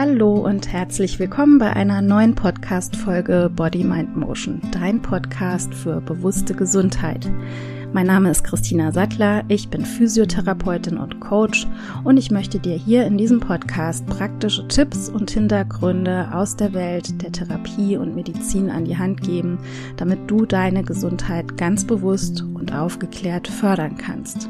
Hallo und herzlich willkommen bei einer neuen Podcast-Folge Body Mind Motion, dein Podcast für bewusste Gesundheit. Mein Name ist Christina Sattler, ich bin Physiotherapeutin und Coach und ich möchte dir hier in diesem Podcast praktische Tipps und Hintergründe aus der Welt der Therapie und Medizin an die Hand geben, damit du deine Gesundheit ganz bewusst und aufgeklärt fördern kannst.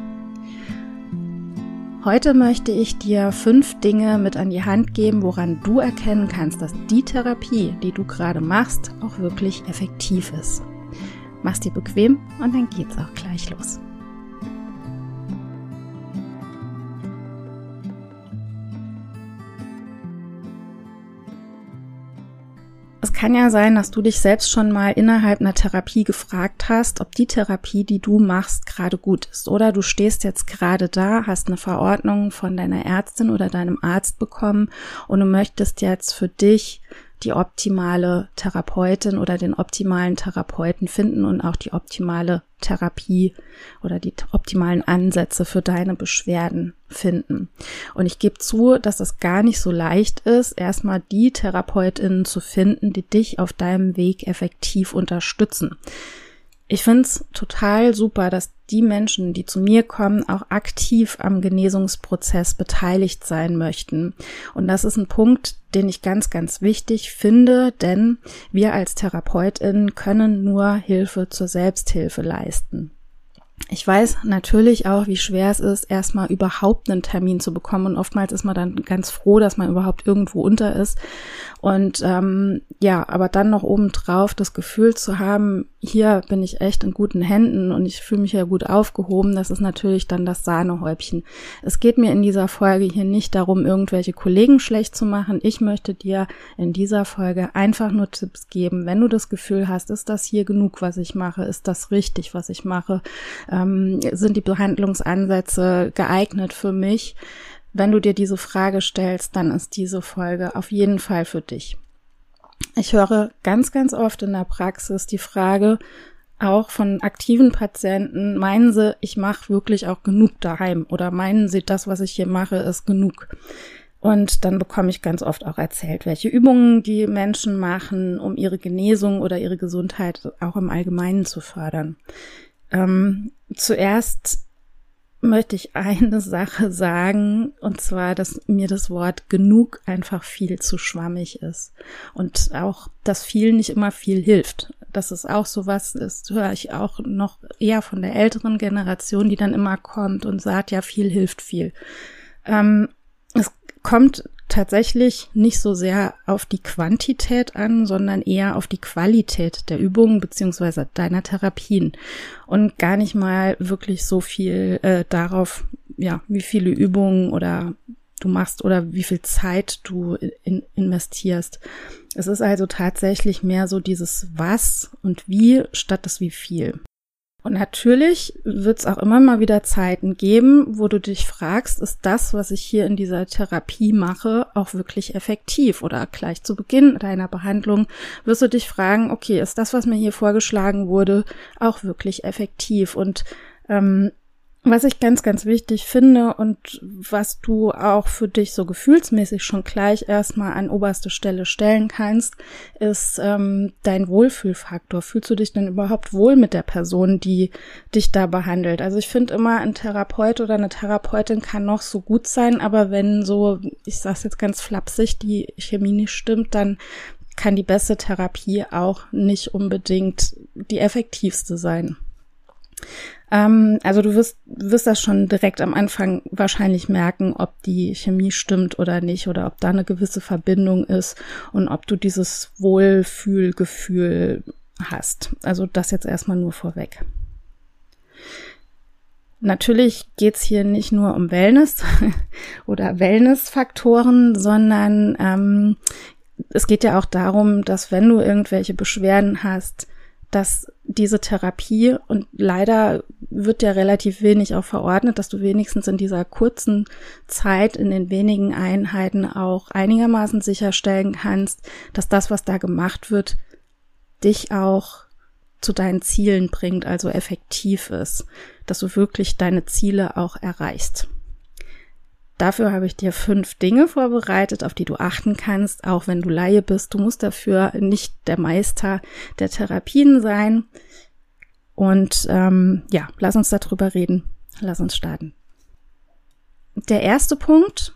Heute möchte ich dir fünf Dinge mit an die Hand geben, woran du erkennen kannst, dass die Therapie, die du gerade machst, auch wirklich effektiv ist. Mach's dir bequem und dann geht's auch gleich los. Es kann ja sein, dass du dich selbst schon mal innerhalb einer Therapie gefragt hast, ob die Therapie, die du machst, gerade gut ist. Oder du stehst jetzt gerade da, hast eine Verordnung von deiner Ärztin oder deinem Arzt bekommen und du möchtest jetzt für dich die optimale Therapeutin oder den optimalen Therapeuten finden und auch die optimale Therapie oder die optimalen Ansätze für deine Beschwerden finden. Und ich gebe zu, dass es gar nicht so leicht ist, erstmal die Therapeutinnen zu finden, die dich auf deinem Weg effektiv unterstützen. Ich finde es total super, dass die Menschen, die zu mir kommen, auch aktiv am Genesungsprozess beteiligt sein möchten. Und das ist ein Punkt, den ich ganz, ganz wichtig finde, denn wir als Therapeutin können nur Hilfe zur Selbsthilfe leisten. Ich weiß natürlich auch, wie schwer es ist, erstmal überhaupt einen Termin zu bekommen. Und oftmals ist man dann ganz froh, dass man überhaupt irgendwo unter ist. Und ähm, ja, aber dann noch obendrauf das Gefühl zu haben, hier bin ich echt in guten Händen und ich fühle mich ja gut aufgehoben, das ist natürlich dann das Sahnehäubchen. Es geht mir in dieser Folge hier nicht darum, irgendwelche Kollegen schlecht zu machen. Ich möchte dir in dieser Folge einfach nur Tipps geben. Wenn du das Gefühl hast, ist das hier genug, was ich mache? Ist das richtig, was ich mache? Ähm, sind die Behandlungsansätze geeignet für mich? Wenn du dir diese Frage stellst, dann ist diese Folge auf jeden Fall für dich. Ich höre ganz, ganz oft in der Praxis die Frage, auch von aktiven Patienten, meinen sie, ich mache wirklich auch genug daheim oder meinen sie, das, was ich hier mache, ist genug. Und dann bekomme ich ganz oft auch erzählt, welche Übungen die Menschen machen, um ihre Genesung oder ihre Gesundheit auch im Allgemeinen zu fördern. Ähm, zuerst möchte ich eine Sache sagen, und zwar, dass mir das Wort genug einfach viel zu schwammig ist. Und auch, dass viel nicht immer viel hilft. Das ist auch sowas, das höre ich auch noch eher von der älteren Generation, die dann immer kommt und sagt, ja, viel hilft viel. Ähm, es kommt tatsächlich nicht so sehr auf die Quantität an, sondern eher auf die Qualität der Übungen beziehungsweise deiner Therapien und gar nicht mal wirklich so viel äh, darauf, ja, wie viele Übungen oder du machst oder wie viel Zeit du in, investierst. Es ist also tatsächlich mehr so dieses Was und Wie statt das Wie viel. Und natürlich wird es auch immer mal wieder Zeiten geben, wo du dich fragst, ist das, was ich hier in dieser Therapie mache, auch wirklich effektiv? Oder gleich zu Beginn deiner Behandlung wirst du dich fragen, okay, ist das, was mir hier vorgeschlagen wurde, auch wirklich effektiv? Und ähm, was ich ganz, ganz wichtig finde und was du auch für dich so gefühlsmäßig schon gleich erstmal an oberste Stelle stellen kannst, ist ähm, dein Wohlfühlfaktor. Fühlst du dich denn überhaupt wohl mit der Person, die dich da behandelt? Also ich finde immer, ein Therapeut oder eine Therapeutin kann noch so gut sein, aber wenn so, ich sag's jetzt ganz flapsig, die Chemie nicht stimmt, dann kann die beste Therapie auch nicht unbedingt die effektivste sein. Ähm, also du wirst, wirst das schon direkt am Anfang wahrscheinlich merken, ob die Chemie stimmt oder nicht oder ob da eine gewisse Verbindung ist und ob du dieses Wohlfühlgefühl hast. Also das jetzt erstmal nur vorweg. Natürlich geht's hier nicht nur um Wellness oder Wellnessfaktoren, sondern ähm, es geht ja auch darum, dass wenn du irgendwelche Beschwerden hast, dass diese Therapie und leider wird ja relativ wenig auch verordnet, dass du wenigstens in dieser kurzen Zeit, in den wenigen Einheiten auch einigermaßen sicherstellen kannst, dass das, was da gemacht wird, dich auch zu deinen Zielen bringt, also effektiv ist, dass du wirklich deine Ziele auch erreichst. Dafür habe ich dir fünf Dinge vorbereitet, auf die du achten kannst, auch wenn du Laie bist. Du musst dafür nicht der Meister der Therapien sein. Und ähm, ja, lass uns darüber reden. Lass uns starten. Der erste Punkt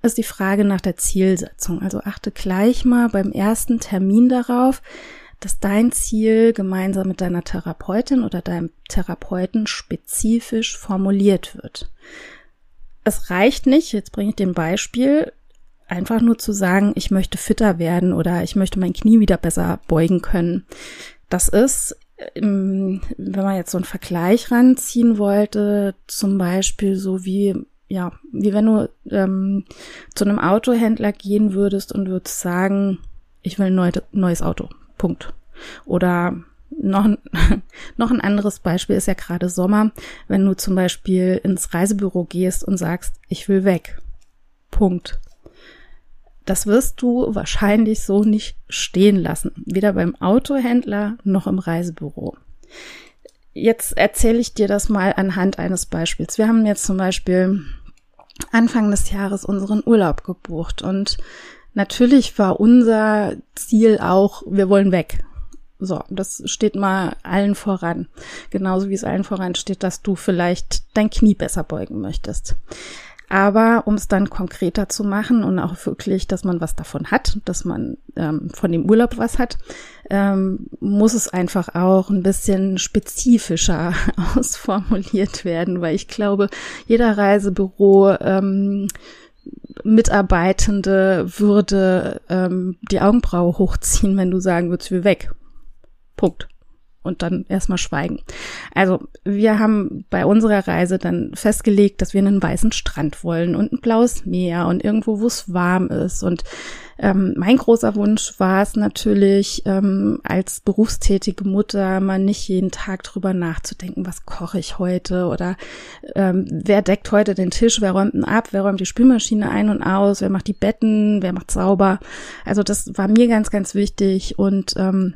ist die Frage nach der Zielsetzung. Also achte gleich mal beim ersten Termin darauf, dass dein Ziel gemeinsam mit deiner Therapeutin oder deinem Therapeuten spezifisch formuliert wird. Es reicht nicht, jetzt bringe ich ein Beispiel, einfach nur zu sagen, ich möchte fitter werden oder ich möchte mein Knie wieder besser beugen können. Das ist, ähm, wenn man jetzt so einen Vergleich ranziehen wollte, zum Beispiel so wie ja, wie wenn du ähm, zu einem Autohändler gehen würdest und würdest sagen, ich will ein neu, neues Auto. Punkt. Oder noch ein, noch ein anderes Beispiel ist ja gerade Sommer, wenn du zum Beispiel ins Reisebüro gehst und sagst, ich will weg. Punkt. Das wirst du wahrscheinlich so nicht stehen lassen. Weder beim Autohändler noch im Reisebüro. Jetzt erzähle ich dir das mal anhand eines Beispiels. Wir haben jetzt zum Beispiel Anfang des Jahres unseren Urlaub gebucht und natürlich war unser Ziel auch, wir wollen weg. So, das steht mal allen voran. Genauso wie es allen voran steht, dass du vielleicht dein Knie besser beugen möchtest. Aber um es dann konkreter zu machen und auch wirklich, dass man was davon hat, dass man ähm, von dem Urlaub was hat, ähm, muss es einfach auch ein bisschen spezifischer ausformuliert werden, weil ich glaube, jeder Reisebüro ähm, Mitarbeitende würde ähm, die Augenbraue hochziehen, wenn du sagen würdest, wir weg. Punkt und dann erstmal schweigen. Also wir haben bei unserer Reise dann festgelegt, dass wir einen weißen Strand wollen und ein blaues Meer und irgendwo, wo es warm ist. Und ähm, mein großer Wunsch war es natürlich, ähm, als berufstätige Mutter mal nicht jeden Tag drüber nachzudenken, was koche ich heute oder ähm, wer deckt heute den Tisch, wer räumt ihn ab, wer räumt die Spülmaschine ein und aus, wer macht die Betten, wer macht sauber. Also das war mir ganz, ganz wichtig und ähm,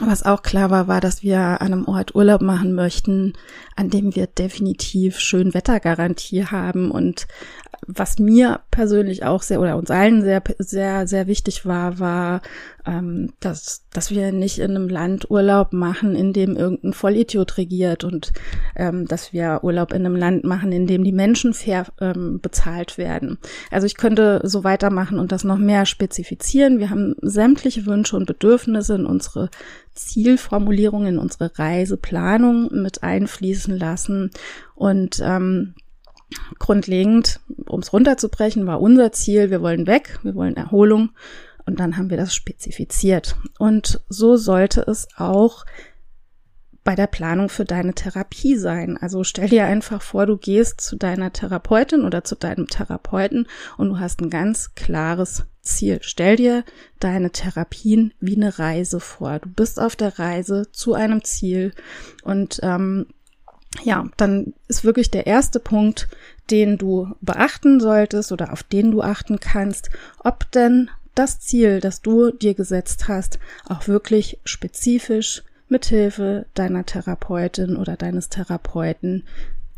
was auch klar war, war, dass wir an einem Ort Urlaub machen möchten, an dem wir definitiv schön Wettergarantie haben. Und was mir persönlich auch sehr oder uns allen sehr, sehr, sehr wichtig war, war, ähm, dass, dass wir nicht in einem Land Urlaub machen, in dem irgendein Vollidiot regiert und ähm, dass wir Urlaub in einem Land machen, in dem die Menschen fair ähm, bezahlt werden. Also ich könnte so weitermachen und das noch mehr spezifizieren. Wir haben sämtliche Wünsche und Bedürfnisse in unsere Zielformulierung, in unsere Reiseplanung mit einfließen lassen und ähm, grundlegend, um es runterzubrechen, war unser Ziel, wir wollen weg, wir wollen Erholung und dann haben wir das spezifiziert. Und so sollte es auch bei der Planung für deine Therapie sein. Also stell dir einfach vor, du gehst zu deiner Therapeutin oder zu deinem Therapeuten und du hast ein ganz klares Ziel. Stell dir deine Therapien wie eine Reise vor. Du bist auf der Reise zu einem Ziel und ähm, ja, dann ist wirklich der erste Punkt, den du beachten solltest oder auf den du achten kannst, ob denn das Ziel, das du dir gesetzt hast, auch wirklich spezifisch mithilfe deiner Therapeutin oder deines Therapeuten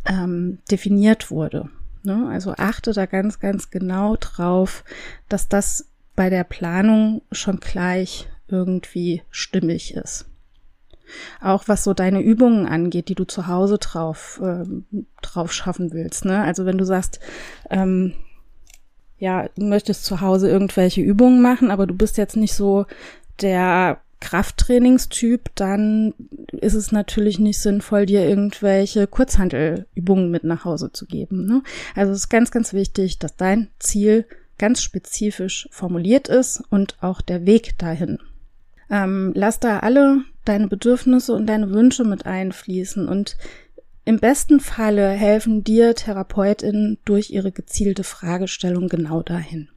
ähm, definiert wurde. Ne? Also achte da ganz, ganz genau drauf, dass das bei der Planung schon gleich irgendwie stimmig ist. Auch was so deine Übungen angeht, die du zu Hause drauf, äh, drauf schaffen willst. Ne? Also wenn du sagst, ähm, ja, du möchtest zu Hause irgendwelche Übungen machen, aber du bist jetzt nicht so der Krafttrainingstyp, dann ist es natürlich nicht sinnvoll, dir irgendwelche Kurzhandelübungen mit nach Hause zu geben. Ne? Also es ist ganz, ganz wichtig, dass dein Ziel ganz spezifisch formuliert ist und auch der Weg dahin. Ähm, lass da alle deine Bedürfnisse und deine Wünsche mit einfließen und im besten Falle helfen dir Therapeutinnen durch ihre gezielte Fragestellung genau dahin.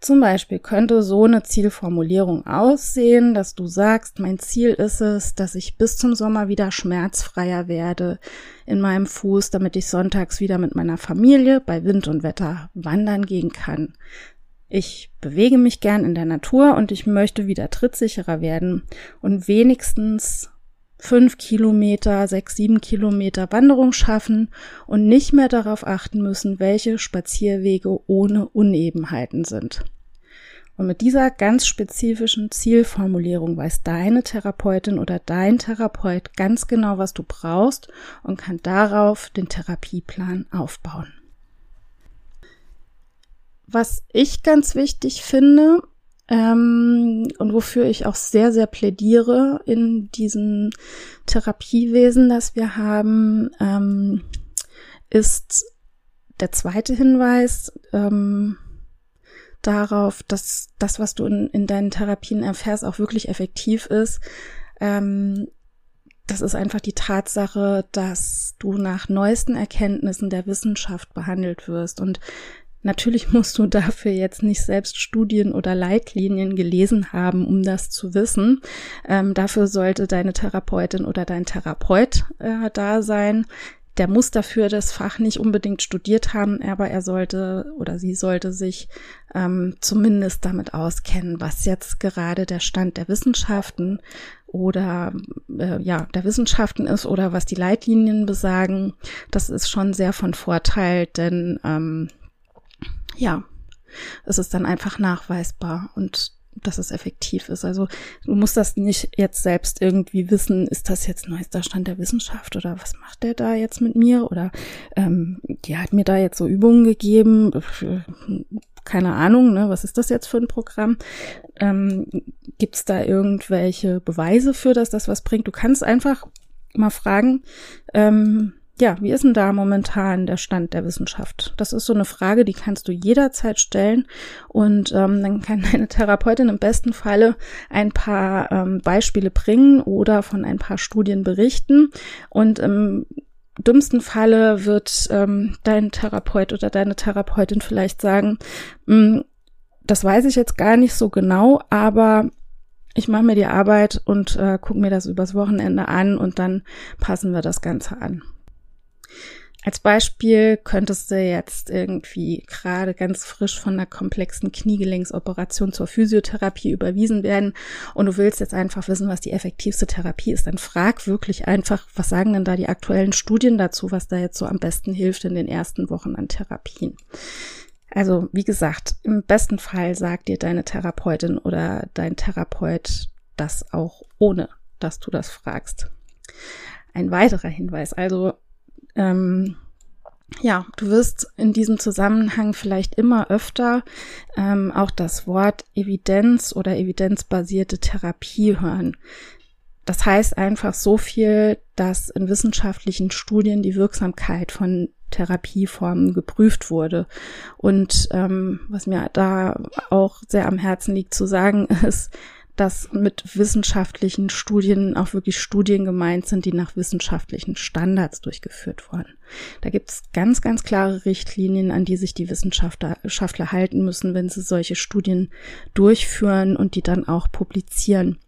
Zum Beispiel könnte so eine Zielformulierung aussehen, dass du sagst, mein Ziel ist es, dass ich bis zum Sommer wieder schmerzfreier werde in meinem Fuß, damit ich sonntags wieder mit meiner Familie bei Wind und Wetter wandern gehen kann. Ich bewege mich gern in der Natur und ich möchte wieder trittsicherer werden und wenigstens fünf Kilometer, sechs, sieben Kilometer Wanderung schaffen und nicht mehr darauf achten müssen, welche Spazierwege ohne Unebenheiten sind. Und mit dieser ganz spezifischen Zielformulierung weiß deine Therapeutin oder dein Therapeut ganz genau, was du brauchst und kann darauf den Therapieplan aufbauen. Was ich ganz wichtig finde ähm, und wofür ich auch sehr, sehr plädiere in diesem Therapiewesen, das wir haben, ähm, ist der zweite Hinweis, ähm, darauf, dass das, was du in, in deinen Therapien erfährst, auch wirklich effektiv ist. Ähm, das ist einfach die Tatsache, dass du nach neuesten Erkenntnissen der Wissenschaft behandelt wirst. Und natürlich musst du dafür jetzt nicht selbst Studien oder Leitlinien gelesen haben, um das zu wissen. Ähm, dafür sollte deine Therapeutin oder dein Therapeut äh, da sein der muss dafür das Fach nicht unbedingt studiert haben, aber er sollte oder sie sollte sich ähm, zumindest damit auskennen, was jetzt gerade der Stand der Wissenschaften oder äh, ja der Wissenschaften ist oder was die Leitlinien besagen. Das ist schon sehr von Vorteil, denn ähm, ja, es ist dann einfach nachweisbar und dass es effektiv ist. Also du musst das nicht jetzt selbst irgendwie wissen, ist das jetzt neuester Stand der Wissenschaft oder was macht der da jetzt mit mir? Oder ähm, die hat mir da jetzt so Übungen gegeben, keine Ahnung, ne, was ist das jetzt für ein Programm? Ähm, Gibt es da irgendwelche Beweise für, dass das was bringt? Du kannst einfach mal fragen, ähm, ja, wie ist denn da momentan der Stand der Wissenschaft? Das ist so eine Frage, die kannst du jederzeit stellen und ähm, dann kann deine Therapeutin im besten Falle ein paar ähm, Beispiele bringen oder von ein paar Studien berichten und im dümmsten Falle wird ähm, dein Therapeut oder deine Therapeutin vielleicht sagen, hm, das weiß ich jetzt gar nicht so genau, aber ich mache mir die Arbeit und äh, gucke mir das übers Wochenende an und dann passen wir das Ganze an. Als Beispiel könntest du jetzt irgendwie gerade ganz frisch von einer komplexen Kniegelenksoperation zur Physiotherapie überwiesen werden und du willst jetzt einfach wissen, was die effektivste Therapie ist, dann frag wirklich einfach, was sagen denn da die aktuellen Studien dazu, was da jetzt so am besten hilft in den ersten Wochen an Therapien. Also, wie gesagt, im besten Fall sagt dir deine Therapeutin oder dein Therapeut das auch ohne, dass du das fragst. Ein weiterer Hinweis, also ähm, ja, du wirst in diesem Zusammenhang vielleicht immer öfter ähm, auch das Wort Evidenz oder evidenzbasierte Therapie hören. Das heißt einfach so viel, dass in wissenschaftlichen Studien die Wirksamkeit von Therapieformen geprüft wurde. Und ähm, was mir da auch sehr am Herzen liegt zu sagen, ist, dass mit wissenschaftlichen Studien auch wirklich Studien gemeint sind, die nach wissenschaftlichen Standards durchgeführt wurden. Da gibt es ganz, ganz klare Richtlinien, an die sich die Wissenschaftler halten müssen, wenn sie solche Studien durchführen und die dann auch publizieren.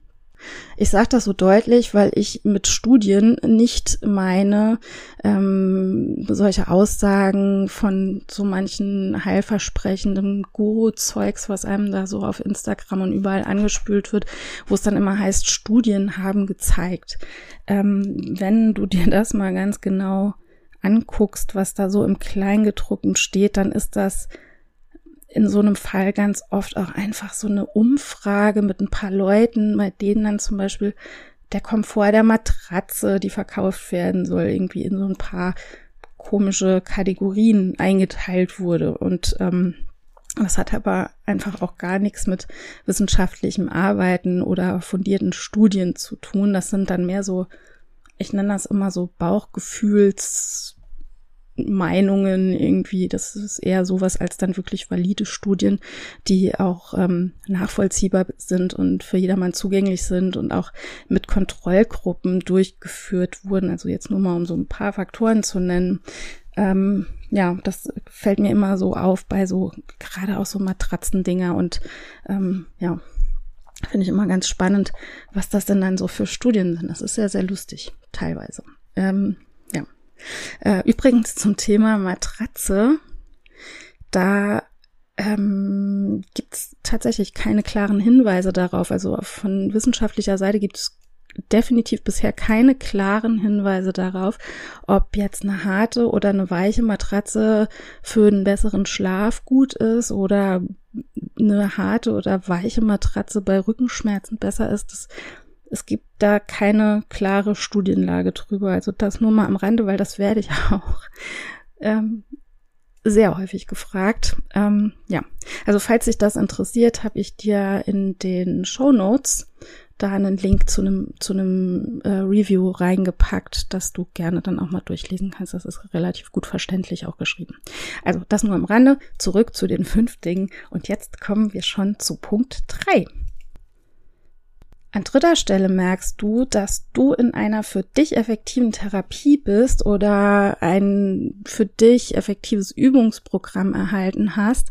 Ich sage das so deutlich, weil ich mit Studien nicht meine ähm, solche Aussagen von so manchen heilversprechenden Guru-Zeugs, was einem da so auf Instagram und überall angespült wird, wo es dann immer heißt, Studien haben gezeigt. Ähm, wenn du dir das mal ganz genau anguckst, was da so im Kleingedruckten steht, dann ist das in so einem Fall ganz oft auch einfach so eine Umfrage mit ein paar Leuten, bei denen dann zum Beispiel der Komfort der Matratze, die verkauft werden soll, irgendwie in so ein paar komische Kategorien eingeteilt wurde. Und ähm, das hat aber einfach auch gar nichts mit wissenschaftlichem Arbeiten oder fundierten Studien zu tun. Das sind dann mehr so, ich nenne das immer so Bauchgefühls Meinungen irgendwie. Das ist eher sowas als dann wirklich valide Studien, die auch ähm, nachvollziehbar sind und für jedermann zugänglich sind und auch mit Kontrollgruppen durchgeführt wurden. Also jetzt nur mal um so ein paar Faktoren zu nennen. Ähm, ja, das fällt mir immer so auf bei so gerade auch so Matratzendinger und ähm, ja, finde ich immer ganz spannend, was das denn dann so für Studien sind. Das ist sehr, sehr lustig, teilweise. Ähm, äh, übrigens zum Thema Matratze, da ähm, gibt es tatsächlich keine klaren Hinweise darauf. Also von wissenschaftlicher Seite gibt es definitiv bisher keine klaren Hinweise darauf, ob jetzt eine harte oder eine weiche Matratze für einen besseren Schlaf gut ist oder eine harte oder weiche Matratze bei Rückenschmerzen besser ist. Das, es gibt da keine klare Studienlage drüber. Also das nur mal am Rande, weil das werde ich auch ähm, sehr häufig gefragt. Ähm, ja, also falls sich das interessiert, habe ich dir in den Show Notes da einen Link zu einem zu einem äh, Review reingepackt, dass du gerne dann auch mal durchlesen kannst. Das ist relativ gut verständlich auch geschrieben. Also das nur am Rande. Zurück zu den fünf Dingen. Und jetzt kommen wir schon zu Punkt drei. An dritter Stelle merkst du, dass du in einer für dich effektiven Therapie bist oder ein für dich effektives Übungsprogramm erhalten hast,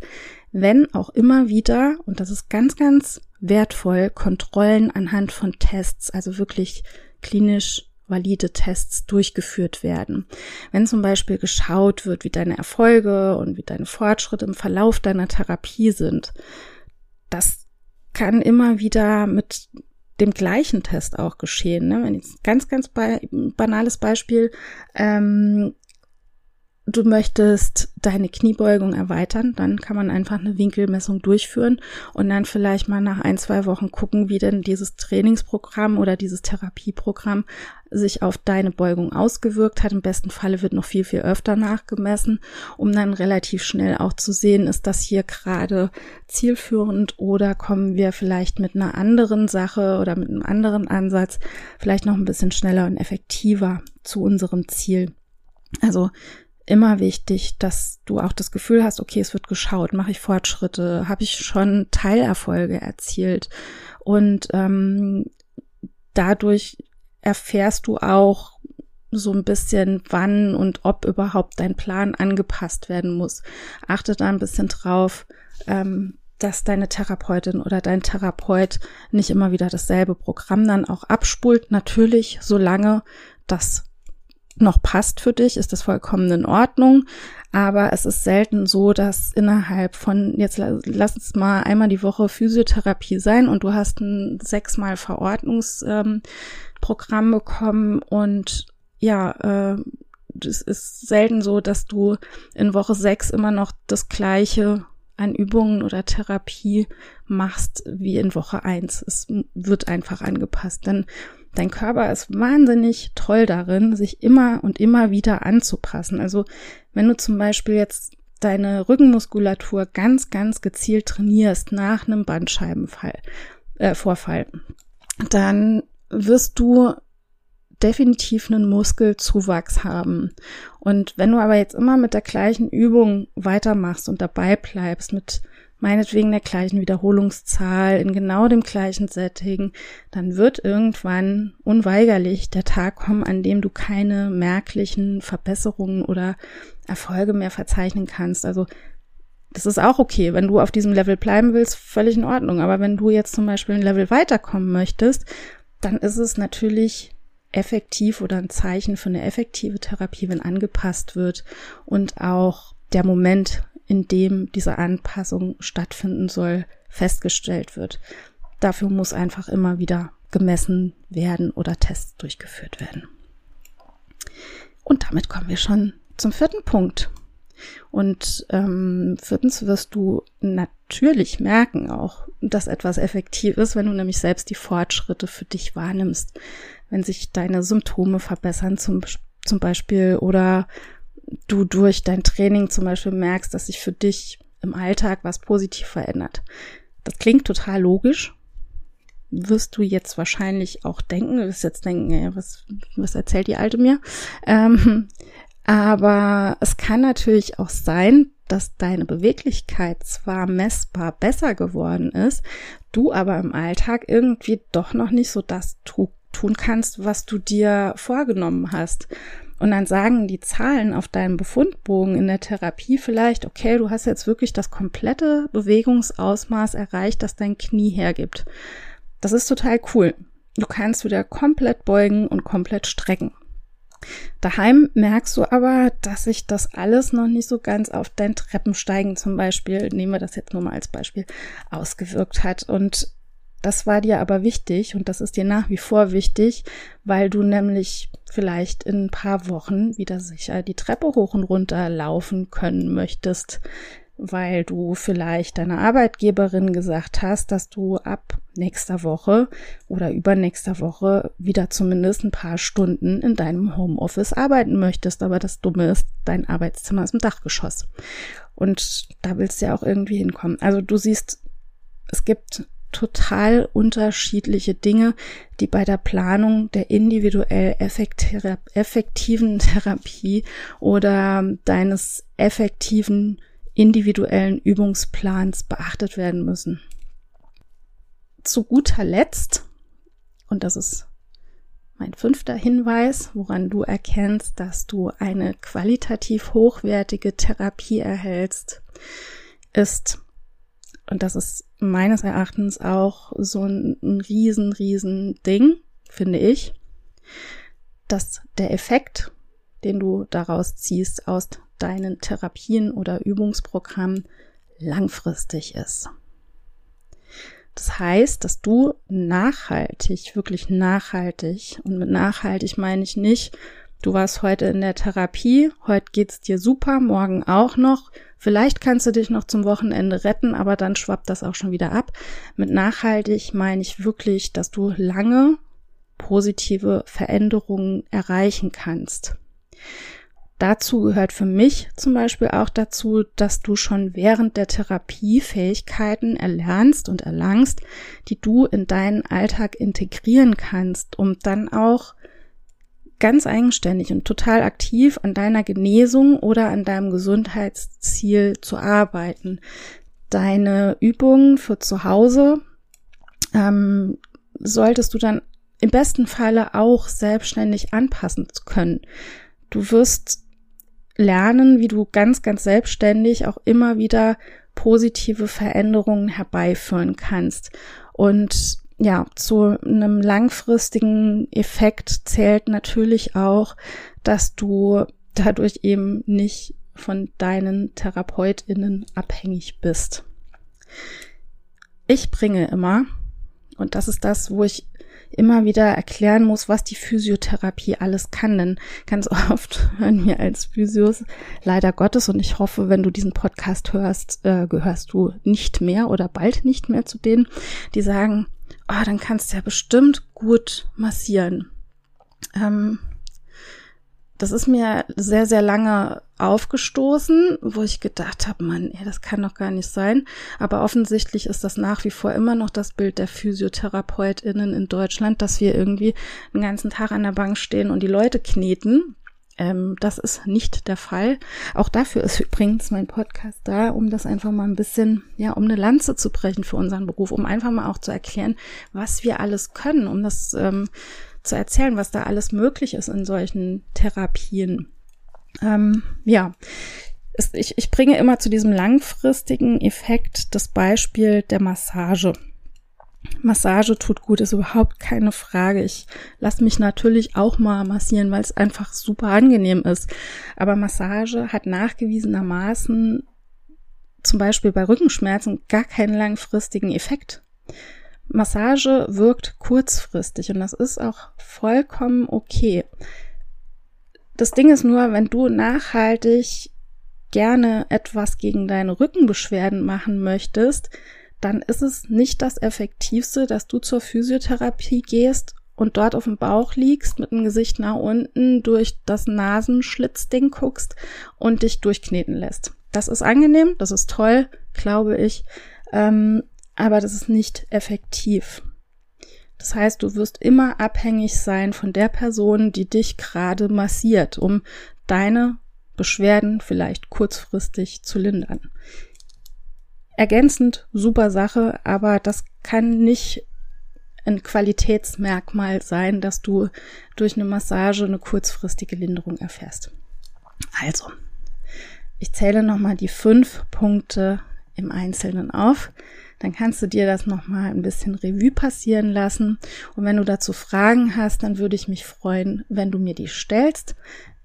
wenn auch immer wieder, und das ist ganz, ganz wertvoll, Kontrollen anhand von Tests, also wirklich klinisch valide Tests durchgeführt werden. Wenn zum Beispiel geschaut wird, wie deine Erfolge und wie deine Fortschritte im Verlauf deiner Therapie sind, das kann immer wieder mit dem gleichen Test auch geschehen. Ne? Wenn jetzt ganz, ganz banales Beispiel, ähm, du möchtest deine Kniebeugung erweitern, dann kann man einfach eine Winkelmessung durchführen und dann vielleicht mal nach ein, zwei Wochen gucken, wie denn dieses Trainingsprogramm oder dieses Therapieprogramm sich auf deine Beugung ausgewirkt hat. Im besten Falle wird noch viel, viel öfter nachgemessen, um dann relativ schnell auch zu sehen, ist das hier gerade zielführend oder kommen wir vielleicht mit einer anderen Sache oder mit einem anderen Ansatz vielleicht noch ein bisschen schneller und effektiver zu unserem Ziel. Also immer wichtig, dass du auch das Gefühl hast, okay, es wird geschaut, mache ich Fortschritte, habe ich schon Teilerfolge erzielt und ähm, dadurch erfährst du auch so ein bisschen, wann und ob überhaupt dein Plan angepasst werden muss. Achte da ein bisschen drauf, ähm, dass deine Therapeutin oder dein Therapeut nicht immer wieder dasselbe Programm dann auch abspult. Natürlich, solange das noch passt für dich, ist das vollkommen in Ordnung. Aber es ist selten so, dass innerhalb von, jetzt lass uns mal einmal die Woche Physiotherapie sein und du hast ein sechsmal Verordnungsprogramm ähm, bekommen und ja, äh, es ist selten so, dass du in Woche sechs immer noch das gleiche an Übungen oder Therapie machst wie in Woche eins. Es wird einfach angepasst. Denn Dein Körper ist wahnsinnig toll darin, sich immer und immer wieder anzupassen. Also wenn du zum Beispiel jetzt deine Rückenmuskulatur ganz, ganz gezielt trainierst nach einem Bandscheibenfall, äh, Vorfall, dann wirst du definitiv einen Muskelzuwachs haben. Und wenn du aber jetzt immer mit der gleichen Übung weitermachst und dabei bleibst, mit meinetwegen der gleichen Wiederholungszahl, in genau dem gleichen Setting, dann wird irgendwann unweigerlich der Tag kommen, an dem du keine merklichen Verbesserungen oder Erfolge mehr verzeichnen kannst. Also das ist auch okay. Wenn du auf diesem Level bleiben willst, völlig in Ordnung. Aber wenn du jetzt zum Beispiel ein Level weiterkommen möchtest, dann ist es natürlich effektiv oder ein Zeichen für eine effektive Therapie, wenn angepasst wird und auch der Moment in dem diese Anpassung stattfinden soll, festgestellt wird. Dafür muss einfach immer wieder gemessen werden oder Tests durchgeführt werden. Und damit kommen wir schon zum vierten Punkt. Und ähm, viertens wirst du natürlich merken auch, dass etwas effektiv ist, wenn du nämlich selbst die Fortschritte für dich wahrnimmst. Wenn sich deine Symptome verbessern zum, zum Beispiel oder du durch dein Training zum Beispiel merkst, dass sich für dich im Alltag was positiv verändert. Das klingt total logisch. Wirst du jetzt wahrscheinlich auch denken, wirst jetzt denken, ey, was, was erzählt die Alte mir? Ähm, aber es kann natürlich auch sein, dass deine Beweglichkeit zwar messbar besser geworden ist, du aber im Alltag irgendwie doch noch nicht so das tu tun kannst, was du dir vorgenommen hast. Und dann sagen die Zahlen auf deinem Befundbogen in der Therapie vielleicht, okay, du hast jetzt wirklich das komplette Bewegungsausmaß erreicht, das dein Knie hergibt. Das ist total cool. Du kannst wieder komplett beugen und komplett strecken. Daheim merkst du aber, dass sich das alles noch nicht so ganz auf dein Treppensteigen zum Beispiel, nehmen wir das jetzt nur mal als Beispiel, ausgewirkt hat. Und Das war dir aber wichtig und das ist dir nach wie vor wichtig, weil du nämlich vielleicht in ein paar Wochen wieder sicher die Treppe hoch und runter laufen können möchtest, weil du vielleicht deiner Arbeitgeberin gesagt hast, dass du ab nächster Woche oder übernächster Woche wieder zumindest ein paar Stunden in deinem Homeoffice arbeiten möchtest. Aber das Dumme ist, dein Arbeitszimmer ist im Dachgeschoss. Und da willst du ja auch irgendwie hinkommen. Also du siehst, es gibt total unterschiedliche Dinge, die bei der Planung der individuell effektiven Therapie oder deines effektiven individuellen Übungsplans beachtet werden müssen. Zu guter Letzt, und das ist mein fünfter Hinweis, woran du erkennst, dass du eine qualitativ hochwertige Therapie erhältst, ist, und das ist meines Erachtens auch so ein, ein riesen, riesen Ding, finde ich, dass der Effekt, den du daraus ziehst aus deinen Therapien oder Übungsprogrammen, langfristig ist. Das heißt, dass du nachhaltig, wirklich nachhaltig, und mit nachhaltig meine ich nicht, du warst heute in der Therapie, heute geht's dir super, morgen auch noch, vielleicht kannst du dich noch zum Wochenende retten, aber dann schwappt das auch schon wieder ab. Mit nachhaltig meine ich wirklich, dass du lange positive Veränderungen erreichen kannst. Dazu gehört für mich zum Beispiel auch dazu, dass du schon während der Therapie Fähigkeiten erlernst und erlangst, die du in deinen Alltag integrieren kannst, um dann auch ganz eigenständig und total aktiv an deiner Genesung oder an deinem Gesundheitsziel zu arbeiten. Deine Übungen für zu Hause ähm, solltest du dann im besten Falle auch selbstständig anpassen können. Du wirst lernen, wie du ganz, ganz selbstständig auch immer wieder positive Veränderungen herbeiführen kannst. Und ja, zu einem langfristigen Effekt zählt natürlich auch, dass du dadurch eben nicht von deinen Therapeutinnen abhängig bist. Ich bringe immer, und das ist das, wo ich immer wieder erklären muss, was die Physiotherapie alles kann. Denn ganz oft hören wir als Physios leider Gottes und ich hoffe, wenn du diesen Podcast hörst, äh, gehörst du nicht mehr oder bald nicht mehr zu denen, die sagen, oh, dann kannst du ja bestimmt gut massieren. Ähm, das ist mir sehr, sehr lange aufgestoßen, wo ich gedacht habe, Mann, ey, das kann doch gar nicht sein. Aber offensichtlich ist das nach wie vor immer noch das Bild der PhysiotherapeutInnen in Deutschland, dass wir irgendwie den ganzen Tag an der Bank stehen und die Leute kneten. Ähm, das ist nicht der Fall. Auch dafür ist übrigens mein Podcast da, um das einfach mal ein bisschen, ja, um eine Lanze zu brechen für unseren Beruf, um einfach mal auch zu erklären, was wir alles können, um das ähm, zu erzählen, was da alles möglich ist in solchen Therapien. Ähm, ja, ich, ich bringe immer zu diesem langfristigen Effekt das Beispiel der Massage. Massage tut gut, ist überhaupt keine Frage. Ich lasse mich natürlich auch mal massieren, weil es einfach super angenehm ist. Aber Massage hat nachgewiesenermaßen zum Beispiel bei Rückenschmerzen gar keinen langfristigen Effekt. Massage wirkt kurzfristig und das ist auch vollkommen okay. Das Ding ist nur, wenn du nachhaltig gerne etwas gegen deine Rückenbeschwerden machen möchtest, dann ist es nicht das Effektivste, dass du zur Physiotherapie gehst und dort auf dem Bauch liegst, mit dem Gesicht nach unten durch das Nasenschlitzding guckst und dich durchkneten lässt. Das ist angenehm, das ist toll, glaube ich. Ähm, aber das ist nicht effektiv. Das heißt, du wirst immer abhängig sein von der Person, die dich gerade massiert, um deine Beschwerden vielleicht kurzfristig zu lindern. Ergänzend super Sache, aber das kann nicht ein Qualitätsmerkmal sein, dass du durch eine Massage eine kurzfristige Linderung erfährst. Also, ich zähle nochmal die fünf Punkte im Einzelnen auf dann kannst du dir das nochmal ein bisschen Revue passieren lassen. Und wenn du dazu Fragen hast, dann würde ich mich freuen, wenn du mir die stellst.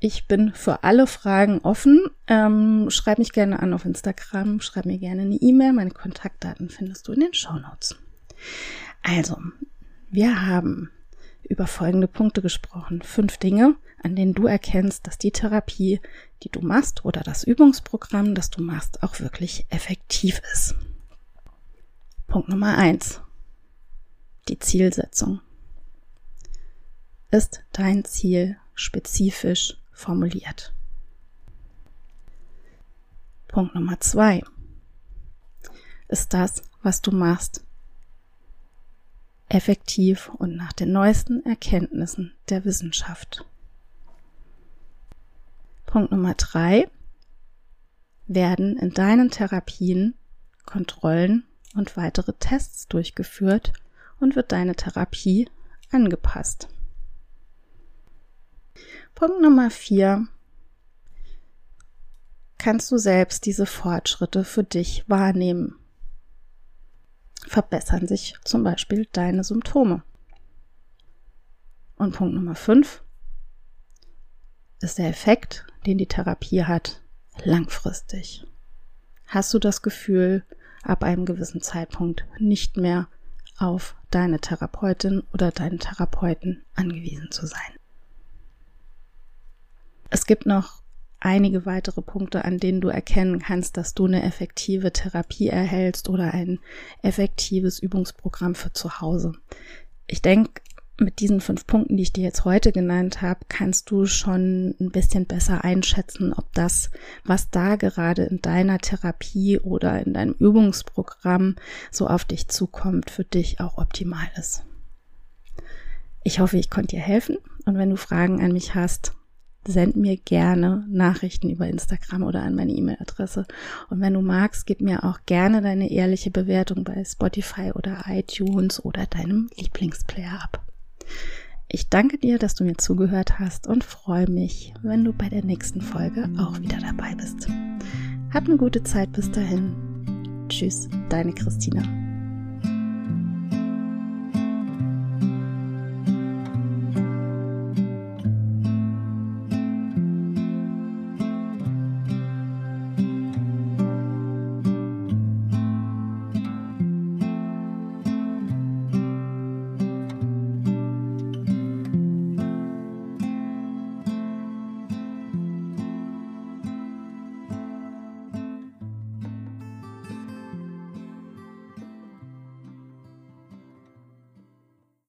Ich bin für alle Fragen offen. Ähm, schreib mich gerne an auf Instagram, schreib mir gerne eine E-Mail. Meine Kontaktdaten findest du in den Show Notes. Also, wir haben über folgende Punkte gesprochen. Fünf Dinge, an denen du erkennst, dass die Therapie, die du machst oder das Übungsprogramm, das du machst, auch wirklich effektiv ist. Punkt Nummer eins. Die Zielsetzung. Ist dein Ziel spezifisch formuliert? Punkt Nummer zwei. Ist das, was du machst, effektiv und nach den neuesten Erkenntnissen der Wissenschaft? Punkt Nummer drei. Werden in deinen Therapien Kontrollen und weitere Tests durchgeführt und wird deine Therapie angepasst. Punkt Nummer vier. Kannst du selbst diese Fortschritte für dich wahrnehmen? Verbessern sich zum Beispiel deine Symptome? Und Punkt Nummer fünf ist der Effekt, den die Therapie hat, langfristig. Hast du das Gefühl, ab einem gewissen Zeitpunkt nicht mehr auf deine Therapeutin oder deinen Therapeuten angewiesen zu sein. Es gibt noch einige weitere Punkte, an denen du erkennen kannst, dass du eine effektive Therapie erhältst oder ein effektives Übungsprogramm für zu Hause. Ich denke, mit diesen fünf Punkten, die ich dir jetzt heute genannt habe, kannst du schon ein bisschen besser einschätzen, ob das, was da gerade in deiner Therapie oder in deinem Übungsprogramm so auf dich zukommt, für dich auch optimal ist. Ich hoffe, ich konnte dir helfen und wenn du Fragen an mich hast, send mir gerne Nachrichten über Instagram oder an meine E-Mail-Adresse. Und wenn du magst, gib mir auch gerne deine ehrliche Bewertung bei Spotify oder iTunes oder deinem Lieblingsplayer ab. Ich danke dir, dass du mir zugehört hast und freue mich, wenn du bei der nächsten Folge auch wieder dabei bist. Hab eine gute Zeit bis dahin. Tschüss, deine Christina.